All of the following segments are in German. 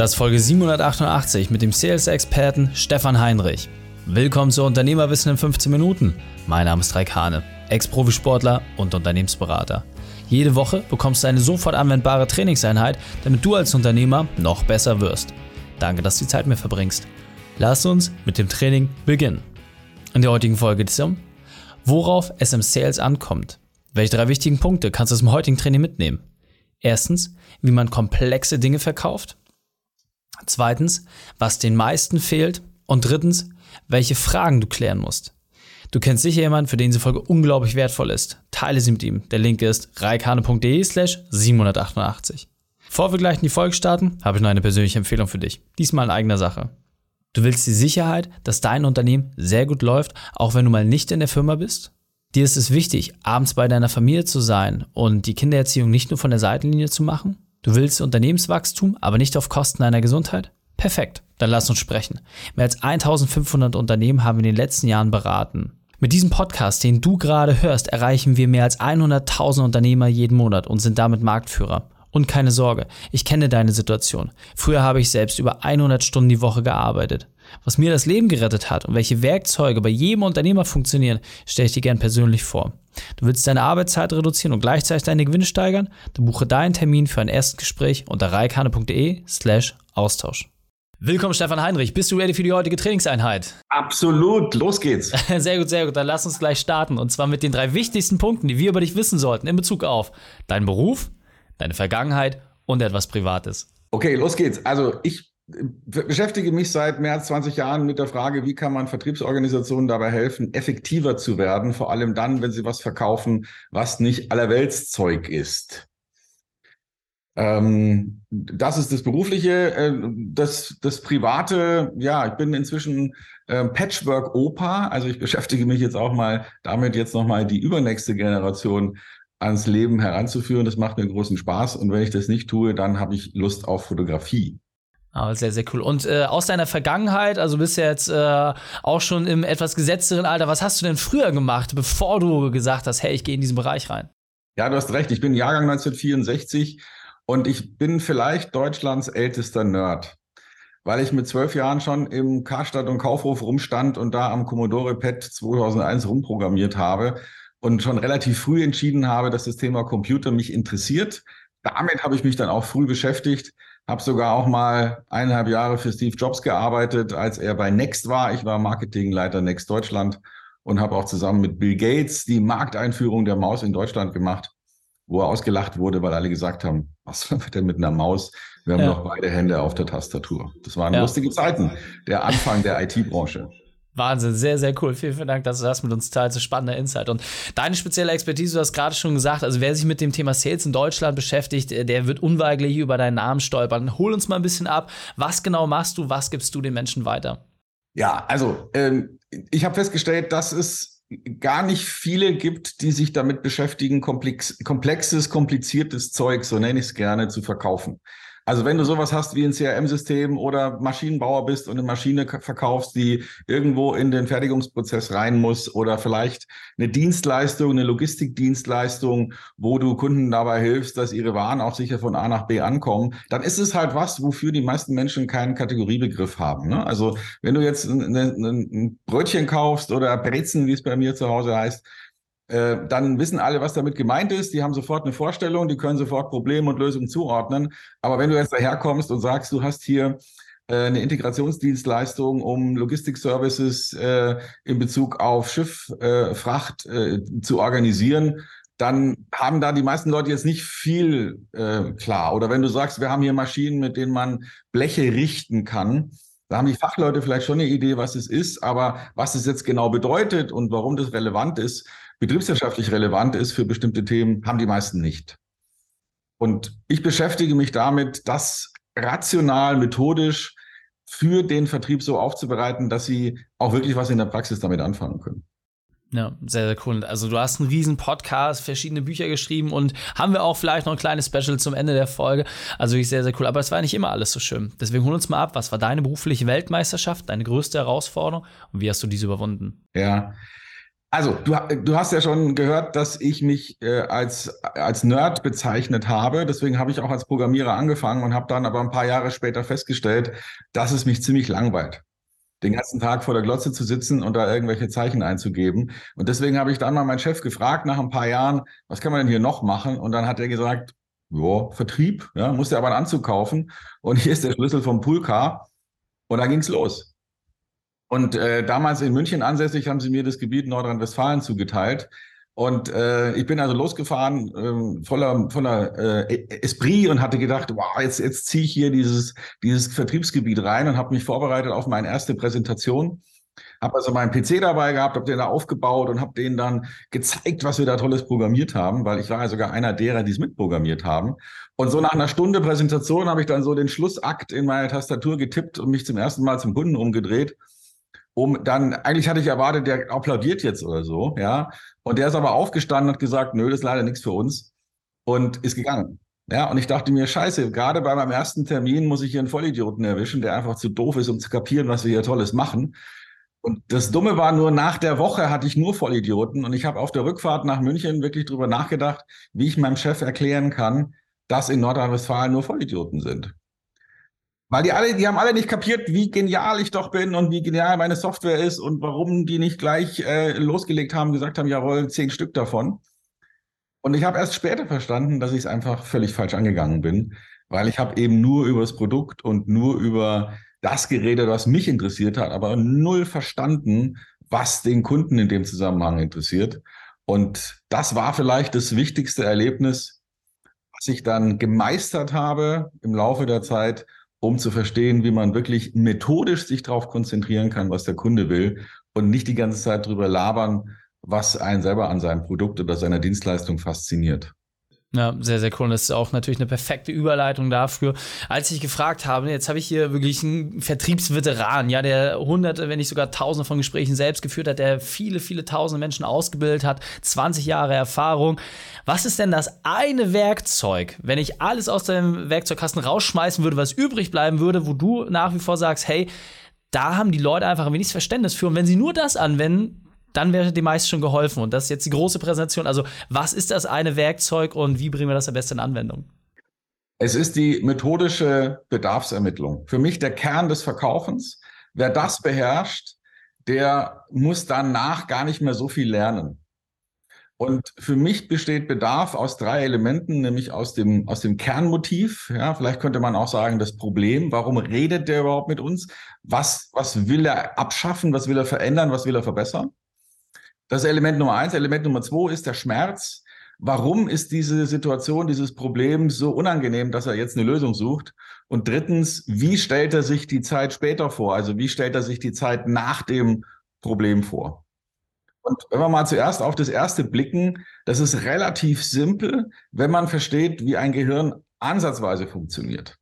Das ist Folge 788 mit dem Sales-Experten Stefan Heinrich. Willkommen zu Unternehmerwissen in 15 Minuten. Mein Name ist Raik Hane, Ex-Profisportler und Unternehmensberater. Jede Woche bekommst du eine sofort anwendbare Trainingseinheit, damit du als Unternehmer noch besser wirst. Danke, dass du die Zeit mir verbringst. Lass uns mit dem Training beginnen. In der heutigen Folge geht es um, worauf es im Sales ankommt. Welche drei wichtigen Punkte kannst du aus dem heutigen Training mitnehmen? Erstens, wie man komplexe Dinge verkauft. Zweitens, was den meisten fehlt. Und drittens, welche Fragen du klären musst. Du kennst sicher jemanden, für den diese Folge unglaublich wertvoll ist. Teile sie mit ihm. Der Link ist reikane.de slash 788. Bevor wir gleich in die Folge starten, habe ich noch eine persönliche Empfehlung für dich. Diesmal in eigener Sache. Du willst die Sicherheit, dass dein Unternehmen sehr gut läuft, auch wenn du mal nicht in der Firma bist? Dir ist es wichtig, abends bei deiner Familie zu sein und die Kindererziehung nicht nur von der Seitenlinie zu machen? Du willst Unternehmenswachstum, aber nicht auf Kosten deiner Gesundheit? Perfekt, dann lass uns sprechen. Mehr als 1500 Unternehmen haben wir in den letzten Jahren beraten. Mit diesem Podcast, den du gerade hörst, erreichen wir mehr als 100.000 Unternehmer jeden Monat und sind damit Marktführer. Und keine Sorge, ich kenne deine Situation. Früher habe ich selbst über 100 Stunden die Woche gearbeitet. Was mir das Leben gerettet hat und welche Werkzeuge bei jedem Unternehmer funktionieren, stelle ich dir gern persönlich vor. Du willst deine Arbeitszeit reduzieren und gleichzeitig deine Gewinne steigern? Dann buche deinen Termin für ein erstes Gespräch unter reikane.de slash Austausch. Willkommen, Stefan Heinrich. Bist du ready für die heutige Trainingseinheit? Absolut. Los geht's. Sehr gut, sehr gut. Dann lass uns gleich starten. Und zwar mit den drei wichtigsten Punkten, die wir über dich wissen sollten in Bezug auf deinen Beruf, deine Vergangenheit und etwas Privates. Okay, los geht's. Also ich beschäftige mich seit mehr als 20 Jahren mit der Frage, wie kann man Vertriebsorganisationen dabei helfen, effektiver zu werden, vor allem dann, wenn sie was verkaufen, was nicht allerweltszeug ist. Ähm, das ist das Berufliche. Äh, das, das Private, ja, ich bin inzwischen äh, Patchwork-Opa, also ich beschäftige mich jetzt auch mal damit, jetzt nochmal die übernächste Generation ans Leben heranzuführen. Das macht mir großen Spaß und wenn ich das nicht tue, dann habe ich Lust auf Fotografie. Aber sehr, sehr cool. Und äh, aus deiner Vergangenheit, also bist du jetzt äh, auch schon im etwas gesetzteren Alter, was hast du denn früher gemacht, bevor du gesagt hast, hey, ich gehe in diesen Bereich rein? Ja, du hast recht. Ich bin Jahrgang 1964 und ich bin vielleicht Deutschlands ältester Nerd, weil ich mit zwölf Jahren schon im Karstadt und Kaufhof rumstand und da am Commodore PET 2001 rumprogrammiert habe und schon relativ früh entschieden habe, dass das Thema Computer mich interessiert. Damit habe ich mich dann auch früh beschäftigt habe sogar auch mal eineinhalb Jahre für Steve Jobs gearbeitet, als er bei Next war. Ich war Marketingleiter Next Deutschland und habe auch zusammen mit Bill Gates die Markteinführung der Maus in Deutschland gemacht, wo er ausgelacht wurde, weil alle gesagt haben, was wird denn mit einer Maus? Wir haben ja. noch beide Hände auf der Tastatur. Das waren ja. lustige Zeiten, der Anfang der IT-Branche. Wahnsinn, sehr, sehr cool. Vielen, vielen Dank, dass du das mit uns teilst. So spannender Insight. Und deine spezielle Expertise, du hast gerade schon gesagt, also wer sich mit dem Thema Sales in Deutschland beschäftigt, der wird unweigerlich über deinen Namen stolpern. Hol uns mal ein bisschen ab. Was genau machst du? Was gibst du den Menschen weiter? Ja, also ähm, ich habe festgestellt, dass es gar nicht viele gibt, die sich damit beschäftigen, komplex, komplexes, kompliziertes Zeug, so nenne ich es gerne, zu verkaufen. Also wenn du sowas hast wie ein CRM-System oder Maschinenbauer bist und eine Maschine verkaufst, die irgendwo in den Fertigungsprozess rein muss oder vielleicht eine Dienstleistung, eine Logistikdienstleistung, wo du Kunden dabei hilfst, dass ihre Waren auch sicher von A nach B ankommen, dann ist es halt was, wofür die meisten Menschen keinen Kategoriebegriff haben. Ne? Also wenn du jetzt ein, ein, Brötchen kaufst oder Brezen, wie es bei mir zu Hause heißt, äh, dann wissen alle, was damit gemeint ist. Die haben sofort eine Vorstellung, die können sofort Probleme und Lösungen zuordnen. Aber wenn du jetzt daherkommst und sagst, du hast hier äh, eine Integrationsdienstleistung, um Logistik-Services äh, in Bezug auf Schiff, Fracht äh, zu organisieren, dann haben da die meisten Leute jetzt nicht viel klar. Oder wenn du sagst, wir haben hier Maschinen, mit denen man Bleche richten kann, da haben die Fachleute vielleicht schon eine Idee, was es ist, aber was es jetzt genau bedeutet und warum das relevant ist, betriebswirtschaftlich relevant ist für bestimmte Themen, haben die meisten nicht. Und ich beschäftige mich damit, das rational, methodisch für den Vertrieb so aufzubereiten, dass sie auch wirklich was in der Praxis damit anfangen können. Ja, sehr, sehr cool. Also du hast einen riesen Podcast, verschiedene Bücher geschrieben und haben wir auch vielleicht noch ein kleines Special zum Ende der Folge. Also wirklich sehr, sehr cool. Aber es war nicht immer alles so schön. Deswegen hol uns mal ab, was war deine berufliche Weltmeisterschaft, deine größte Herausforderung und wie hast du diese überwunden? Ja, Also, du, du hast ja schon gehört, dass ich mich äh, als, als Nerd bezeichnet habe. Deswegen habe ich auch als Programmierer angefangen und habe dann aber ein paar Jahre später festgestellt, dass es mich ziemlich langweilt, den ganzen Tag vor der Glotze zu sitzen und da irgendwelche Zeichen einzugeben. Und deswegen habe ich dann mal meinen Chef gefragt nach ein paar Jahren, was kann man denn hier noch machen? Und dann hat er gesagt, ja, Vertrieb, ja, musste aber einen Anzug kaufen. Und hier ist der Schlüssel vom Poolcar. Und da ging's los. Und äh, damals in München ansässig haben sie mir das Gebiet Nordrhein-Westfalen zugeteilt. Und äh, ich bin also losgefahren, äh, voller, voller äh, Esprit und hatte gedacht, wow, jetzt, jetzt ziehe ich hier dieses, dieses Vertriebsgebiet rein und habe mich vorbereitet auf meine erste Präsentation. Habe also meinen PC dabei gehabt, habe den da aufgebaut und habe denen dann gezeigt, was wir da tolles programmiert haben, weil ich war ja sogar einer derer, die es mitprogrammiert haben. Und so nach einer Stunde Präsentation habe ich dann so den Schlussakt in meine Tastatur getippt und mich zum ersten Mal zum Kunden umgedreht um dann, eigentlich hatte ich erwartet, der applaudiert jetzt oder so, ja. Und der ist aber aufgestanden und hat gesagt, nö, das ist leider nichts für uns und ist gegangen. Ja, und ich dachte mir, scheiße, gerade bei meinem ersten Termin muss ich hier einen Vollidioten erwischen, der einfach zu doof ist, um zu kapieren, was wir hier Tolles machen. Und das Dumme war nur, nach der Woche hatte ich nur Vollidioten und ich habe auf der Rückfahrt nach München wirklich drüber nachgedacht, wie ich meinem Chef erklären kann, dass in Nordrhein-Westfalen nur Vollidioten sind. Weil die alle, die haben alle nicht kapiert, wie genial ich doch bin und wie genial meine Software ist und warum die nicht gleich äh, losgelegt haben, gesagt haben, jawohl, zehn Stück davon. Und ich habe erst später verstanden, dass ich es einfach völlig falsch angegangen bin, weil ich habe eben nur über das Produkt und nur über das geredet, was mich interessiert hat, aber null verstanden, was den Kunden in dem Zusammenhang interessiert. Und das war vielleicht das wichtigste Erlebnis, was ich dann gemeistert habe im Laufe der Zeit um zu verstehen, wie man wirklich methodisch sich darauf konzentrieren kann, was der Kunde will und nicht die ganze Zeit drüber labern, was einen selber an seinem Produkt oder seiner Dienstleistung fasziniert. Ja, sehr, sehr cool. Und das ist auch natürlich eine perfekte Überleitung dafür. Als ich gefragt habe, jetzt habe ich hier wirklich einen Vertriebsveteran, ja, der hunderte, wenn nicht sogar tausende von Gesprächen selbst geführt hat, der viele, viele tausende Menschen ausgebildet hat, 20 Jahre Erfahrung. Was ist denn das eine Werkzeug, wenn ich alles aus deinem Werkzeugkasten rausschmeißen würde, was übrig bleiben würde, wo du nach wie vor sagst, hey, da haben die Leute einfach ein wenig Verständnis für. Und wenn sie nur das anwenden, dann wäre dem meisten schon geholfen. Und das ist jetzt die große Präsentation. Also, was ist das eine Werkzeug und wie bringen wir das am besten in Anwendung? Es ist die methodische Bedarfsermittlung. Für mich der Kern des Verkaufens. Wer das beherrscht, der muss danach gar nicht mehr so viel lernen. Und für mich besteht Bedarf aus drei Elementen, nämlich aus dem, aus dem Kernmotiv. Ja, vielleicht könnte man auch sagen, das Problem. Warum redet der überhaupt mit uns? Was, was will er abschaffen? Was will er verändern? Was will er verbessern? Das ist Element Nummer eins. Element Nummer zwei ist der Schmerz. Warum ist diese Situation, dieses Problem so unangenehm, dass er jetzt eine Lösung sucht? Und drittens, wie stellt er sich die Zeit später vor? Also wie stellt er sich die Zeit nach dem Problem vor? Und wenn wir mal zuerst auf das erste blicken, das ist relativ simpel, wenn man versteht, wie ein Gehirn ansatzweise funktioniert.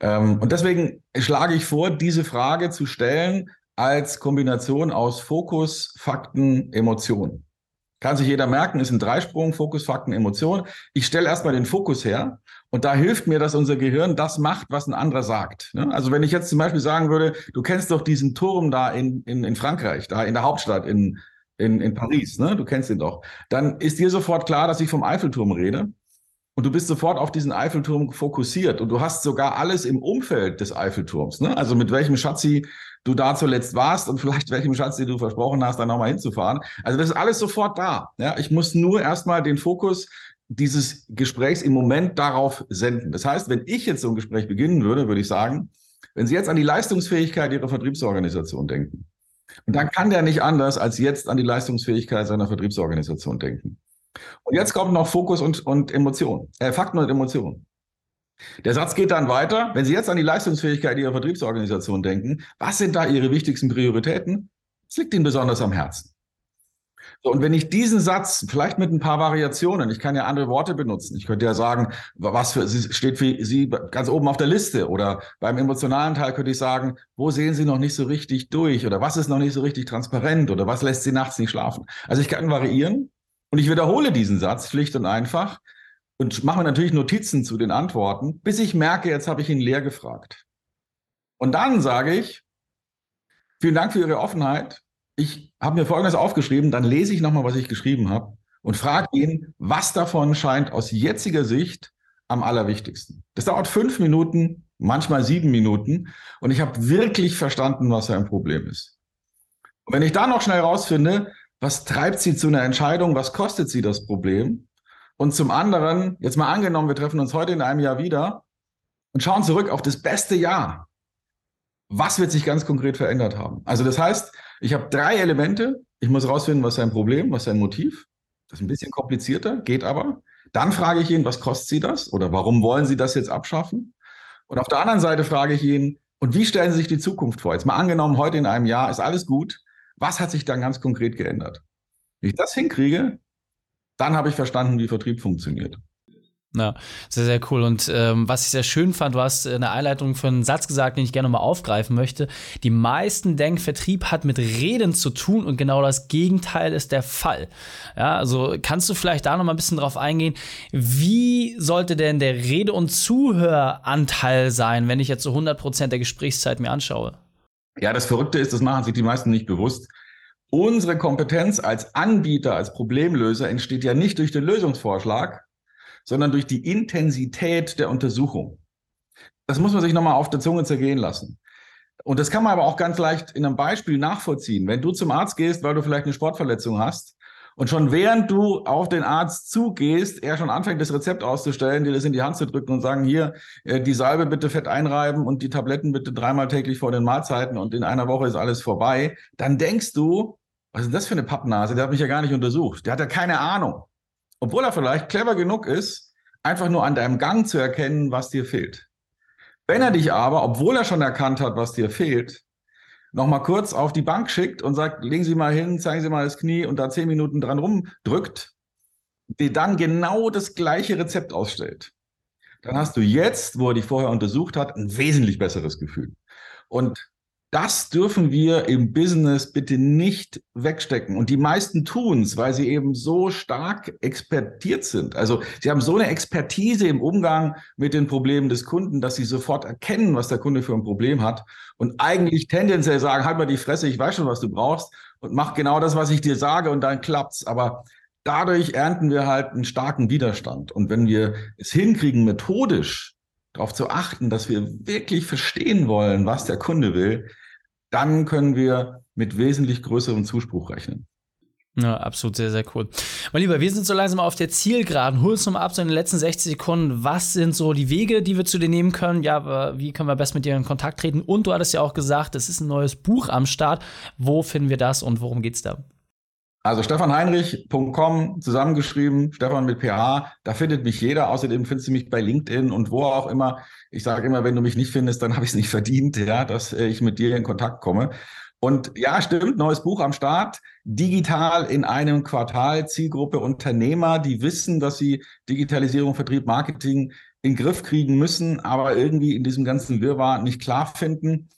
Ähm, und deswegen schlage ich vor, diese Frage zu stellen, als Kombination aus Fokus, Fakten, Emotionen. Kann sich jeder merken, ist ein Dreisprung, Fokus, Fakten, Emotionen. Ich stelle erstmal den Fokus her und da hilft mir, dass unser Gehirn das macht, was ein anderer sagt. Ne? Also wenn ich jetzt zum Beispiel sagen würde, du kennst doch diesen Turm da in, in, in Frankreich, da in der Hauptstadt, in, in, in Paris, ne? du kennst ihn doch, dann ist dir sofort klar, dass ich vom Eiffelturm rede. Und du bist sofort auf diesen Eiffelturm fokussiert und du hast sogar alles im Umfeld des Eiffelturms. Ne? Also mit welchem Schatzi du da zuletzt warst und vielleicht welchem Schatz, den du versprochen hast, da nochmal hinzufahren. Also das ist alles sofort da. Ja, ich muss nur erstmal den Fokus dieses Gesprächs im Moment darauf senden. Das heißt, wenn ich jetzt so ein Gespräch beginnen würde, würde ich sagen, wenn Sie jetzt an die Leistungsfähigkeit Ihrer Vertriebsorganisation denken, und dann kann der nicht anders als jetzt an die Leistungsfähigkeit seiner Vertriebsorganisation denken. Und jetzt kommt noch Fokus und, und Emotion, äh, Fakten und Emotionen. Der Satz geht dann weiter. Wenn Sie jetzt an die Leistungsfähigkeit Ihrer Vertriebsorganisation denken, was sind da Ihre wichtigsten Prioritäten? Es liegt Ihnen besonders am Herzen. So, und wenn ich diesen Satz, vielleicht mit ein paar Variationen, ich kann ja andere Worte benutzen. Ich könnte ja sagen, was für, steht für Sie ganz oben auf der Liste. Oder beim emotionalen Teil könnte ich sagen, wo sehen Sie noch nicht so richtig durch? Oder was ist noch nicht so richtig transparent? Oder was lässt Sie nachts nicht schlafen? Also ich kann variieren und ich wiederhole diesen Satz schlicht und einfach, und mache mir natürlich Notizen zu den Antworten, bis ich merke, jetzt habe ich ihn leer gefragt. Und dann sage ich, vielen Dank für Ihre Offenheit. ich habe mir Folgendes aufgeschrieben, dann lese ich nochmal, was ich geschrieben habe und frage ihn, was davon scheint aus jetziger Sicht am allerwichtigsten. Das dauert fünf Minuten, manchmal sieben Minuten und ich habe wirklich verstanden, was sein Problem ist. Und wenn ich da noch schnell rausfinde, was treibt sie zu einer Entscheidung, was kostet sie das Problem? Und zum anderen, jetzt mal angenommen, wir treffen uns heute in einem Jahr wieder und schauen zurück auf das beste Jahr. Was wird sich ganz konkret verändert haben? Also das heißt, ich habe drei Elemente. Ich muss rausfinden, was sein Problem, was sein Motiv. Das ist ein bisschen komplizierter, geht aber. Dann frage ich ihn, was kostet Sie das? Oder warum wollen Sie das jetzt abschaffen? Und auf der anderen Seite frage ich ihn, und wie stellen Sie sich die Zukunft vor? Jetzt mal angenommen, heute in einem Jahr ist alles gut. Was hat sich dann ganz konkret geändert? Wenn ich das hinkriege, dann habe ich verstanden, wie Vertrieb funktioniert. Ja, sehr, sehr cool. Und ähm, was ich sehr schön fand, du hast in der Einleitung für einen Satz gesagt, den ich gerne mal aufgreifen möchte. Die meisten denken, Vertrieb hat mit Reden zu tun und genau das Gegenteil ist der Fall. Ja, also kannst du vielleicht da noch mal ein bisschen drauf eingehen, wie sollte denn der Rede- und Zuhöranteil sein, wenn ich jetzt so 100 Prozent der Gesprächszeit mir anschaue? Ja, das Verrückte ist, das machen sich die meisten nicht bewusst. Unsere Kompetenz als Anbieter, als Problemlöser entsteht ja nicht durch den Lösungsvorschlag, sondern durch die Intensität der Untersuchung. Das muss man sich nochmal auf der Zunge zergehen lassen. Und das kann man aber auch ganz leicht in einem Beispiel nachvollziehen. Wenn du zum Arzt gehst, weil du vielleicht eine Sportverletzung hast, und schon während du auf den Arzt zugehst, er schon anfängt, das Rezept auszustellen, dir das in die Hand zu drücken und sagen, hier, äh, die Salbe bitte fett einreiben und die Tabletten bitte dreimal täglich vor den Mahlzeiten und in einer Woche ist alles vorbei, dann denkst du, was ist das für eine Pappnase? Der hat mich ja gar nicht untersucht. Der hat ja keine Ahnung. Obwohl er vielleicht clever genug ist, einfach nur an deinem Gang zu erkennen, was dir fehlt. Wenn er dich aber, obwohl er schon erkannt hat, was dir fehlt, nochmal kurz auf die Bank schickt und sagt, legen Sie mal hin, zeigen Sie mal das Knie und da zehn Minuten dran rumdrückt, die dann genau das gleiche Rezept ausstellt, dann hast du jetzt, wo er dich vorher untersucht hat, ein wesentlich besseres Gefühl. Und das dürfen wir im Business bitte nicht wegstecken. Und die meisten tun es, weil sie eben so stark expertiert sind. Also sie haben so eine Expertise im Umgang mit den Problemen des Kunden, dass sie sofort erkennen, was der Kunde für ein Problem hat und eigentlich tendenziell sagen, halt mal die Fresse, ich weiß schon, was du brauchst und mach genau das, was ich dir sage und dann klappt's. Aber dadurch ernten wir halt einen starken Widerstand. Und wenn wir es hinkriegen, methodisch darauf zu achten, dass wir wirklich verstehen wollen, was der Kunde will, dann können wir mit wesentlich größerem Zuspruch rechnen. Ja, absolut sehr, sehr cool. Mein Lieber, wir sind so langsam auf der Zielgeraden. Hol uns nochmal ab, so in den letzten 60 Sekunden. Was sind so die Wege, die wir zu dir nehmen können? Ja, wie können wir best mit dir in Kontakt treten? Und du hattest ja auch gesagt, es ist ein neues Buch am Start. Wo finden wir das und worum geht es da? Also stefanheinrich.com zusammengeschrieben, Stefan mit PH, da findet mich jeder. Außerdem findest du mich bei LinkedIn und wo auch immer. Ich sage immer, wenn du mich nicht findest, dann habe ich es nicht verdient, ja, dass äh, ich mit dir in Kontakt komme. Und ja, stimmt, neues Buch am Start. Digital in einem Quartal, Zielgruppe Unternehmer, die wissen, dass sie Digitalisierung, Vertrieb, Marketing in den Griff kriegen müssen, aber irgendwie in diesem ganzen Wirrwarr nicht klar finden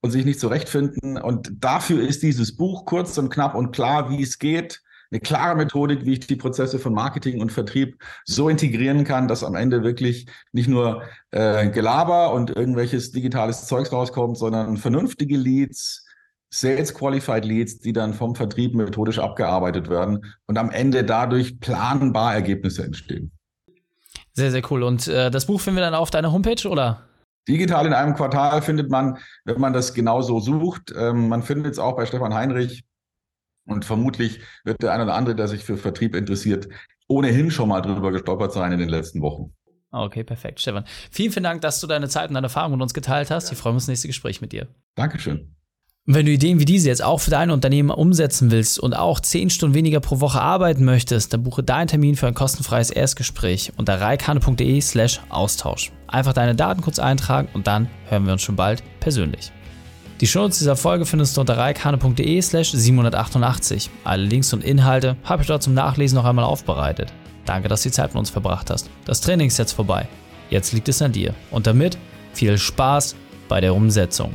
und sich nicht zurechtfinden. Und dafür ist dieses Buch kurz und knapp und klar, wie es geht. Eine klare Methodik, wie ich die Prozesse von Marketing und Vertrieb so integrieren kann, dass am Ende wirklich nicht nur äh, Gelaber und irgendwelches digitales Zeugs rauskommt, sondern vernünftige Leads, Sales Qualified Leads, die dann vom Vertrieb methodisch abgearbeitet werden und am Ende dadurch planbar Ergebnisse entstehen. Sehr, sehr cool. Und äh, das Buch finden wir dann auf deiner Homepage, oder? Digital in einem Quartal findet man, wenn man das genauso sucht. Ähm, man findet es auch bei Stefan Heinrich. Und vermutlich wird der eine oder andere, der sich für Vertrieb interessiert, ohnehin schon mal drüber gestolpert sein in den letzten Wochen. Okay, perfekt. Stefan, vielen, vielen Dank, dass du deine Zeit und deine Erfahrungen mit uns geteilt hast. Ich freue mich auf das nächste Gespräch mit dir. Dankeschön. Wenn du Ideen wie diese jetzt auch für dein Unternehmen umsetzen willst und auch 10 Stunden weniger pro Woche arbeiten möchtest, dann buche deinen Termin für ein kostenfreies Erstgespräch unter reikane.de slash Austausch. Einfach deine Daten kurz eintragen und dann hören wir uns schon bald persönlich. Die Shownotes dieser Folge findest du unter reikane.de slash 788. Alle Links und Inhalte habe ich dort zum Nachlesen noch einmal aufbereitet. Danke, dass du die Zeit mit uns verbracht hast. Das Training ist jetzt vorbei. Jetzt liegt es an dir. Und damit viel Spaß bei der Umsetzung.